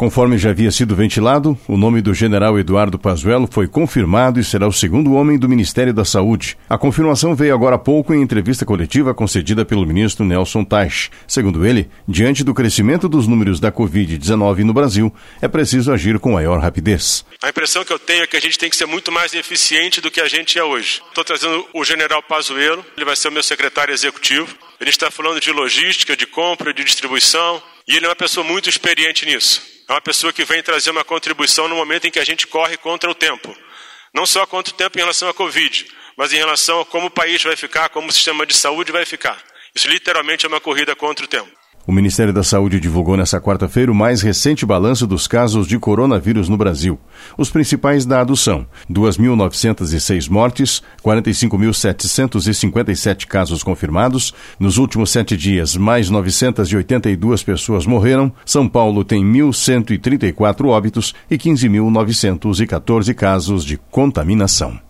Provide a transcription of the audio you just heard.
Conforme já havia sido ventilado, o nome do general Eduardo Pazuello foi confirmado e será o segundo homem do Ministério da Saúde. A confirmação veio agora há pouco em entrevista coletiva concedida pelo ministro Nelson Teich. Segundo ele, diante do crescimento dos números da Covid-19 no Brasil, é preciso agir com maior rapidez. A impressão que eu tenho é que a gente tem que ser muito mais eficiente do que a gente é hoje. Estou trazendo o general Pazuello, ele vai ser o meu secretário executivo. Ele está falando de logística, de compra, de distribuição, e ele é uma pessoa muito experiente nisso. É uma pessoa que vem trazer uma contribuição no momento em que a gente corre contra o tempo. Não só contra o tempo em relação à Covid, mas em relação a como o país vai ficar, como o sistema de saúde vai ficar. Isso literalmente é uma corrida contra o tempo. O Ministério da Saúde divulgou nesta quarta-feira o mais recente balanço dos casos de coronavírus no Brasil. Os principais dados são 2.906 mortes, 45.757 casos confirmados. Nos últimos sete dias, mais 982 pessoas morreram. São Paulo tem 1.134 óbitos e 15.914 casos de contaminação.